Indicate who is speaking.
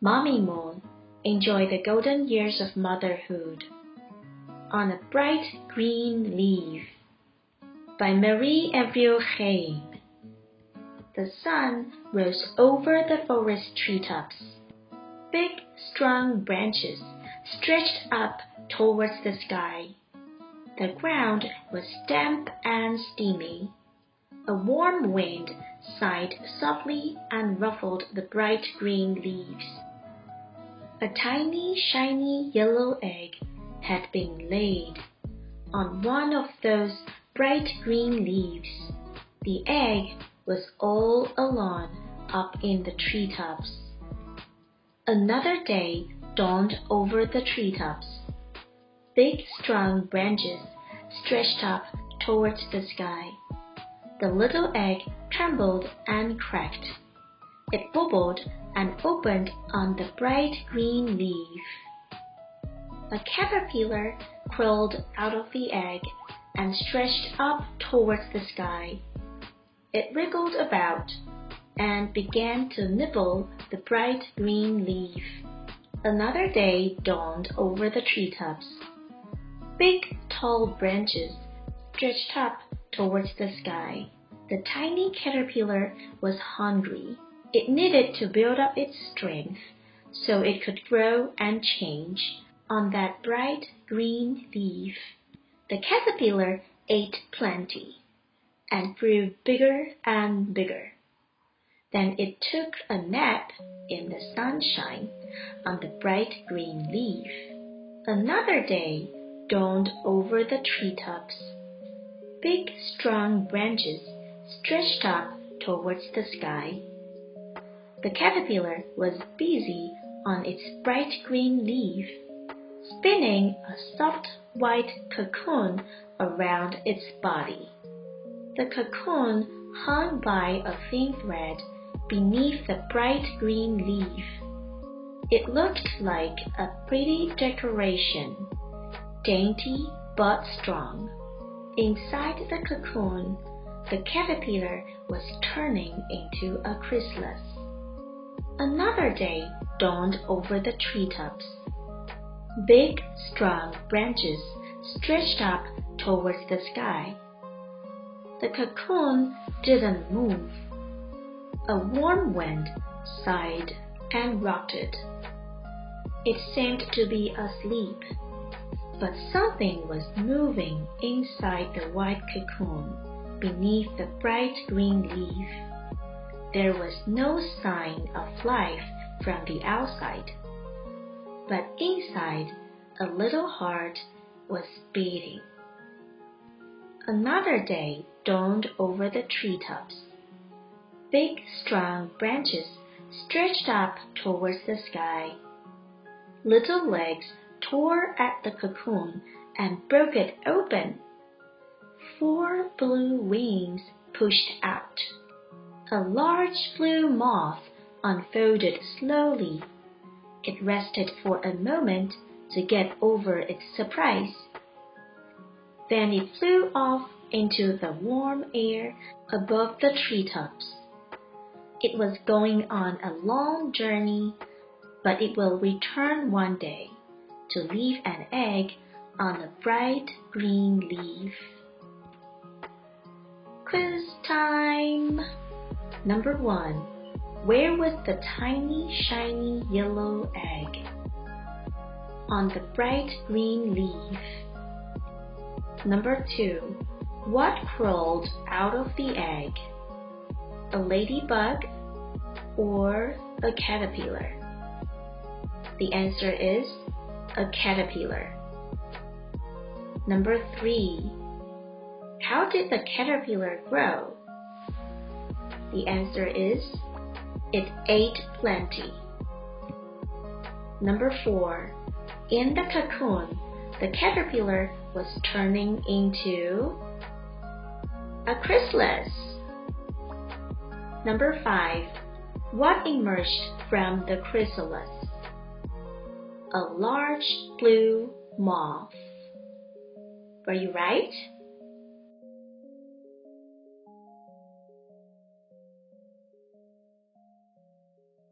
Speaker 1: Mommy Moon, enjoy the golden years of motherhood on a bright green leaf. By Marie Avril Reine. The sun rose over the forest treetops. Big, strong branches stretched up towards the sky. The ground was damp and steamy. A warm wind sighed softly and ruffled the bright green leaves. A tiny, shiny yellow egg had been laid on one of those bright green leaves. The egg was all alone up in the treetops. Another day dawned over the treetops. Big, strong branches stretched up towards the sky. The little egg trembled and cracked. It bubbled and opened on the bright green leaf. A caterpillar crawled out of the egg and stretched up towards the sky. It wriggled about and began to nibble the bright green leaf. Another day dawned over the treetops. Big, tall branches stretched up towards the sky. The tiny caterpillar was hungry. It needed to build up its strength so it could grow and change on that bright green leaf. The caterpillar ate plenty and grew bigger and bigger. Then it took a nap in the sunshine on the bright green leaf. Another day dawned over the treetops. Big, strong branches stretched up towards the sky. The caterpillar was busy on its bright green leaf, spinning a soft white cocoon around its body. The cocoon hung by a thin thread beneath the bright green leaf. It looked like a pretty decoration, dainty but strong. Inside the cocoon, the caterpillar was turning into a chrysalis. Another day dawned over the treetops. Big, strong branches stretched up towards the sky. The cocoon didn't move. A warm wind sighed and rocked it. It seemed to be asleep, but something was moving inside the white cocoon beneath the bright green leaf. There was no sign of life from the outside, but inside a little heart was beating. Another day dawned over the treetops. Big, strong branches stretched up towards the sky. Little legs tore at the cocoon and broke it open. Four blue wings pushed out. A large blue moth unfolded slowly. It rested for a moment to get over its surprise. Then it flew off into the warm air above the treetops. It was going on a long journey, but it will return one day to leave an egg on a bright green leaf. Quiz time! Number one. Where was the tiny, shiny yellow egg? On the bright green leaf. Number two. What crawled out of the egg? A ladybug or a caterpillar? The answer is a caterpillar. Number three. How did the caterpillar grow? The answer is it ate plenty. Number four. In the cocoon, the caterpillar was turning into a chrysalis. Number five. What emerged from the chrysalis? A large blue moth. Were you right?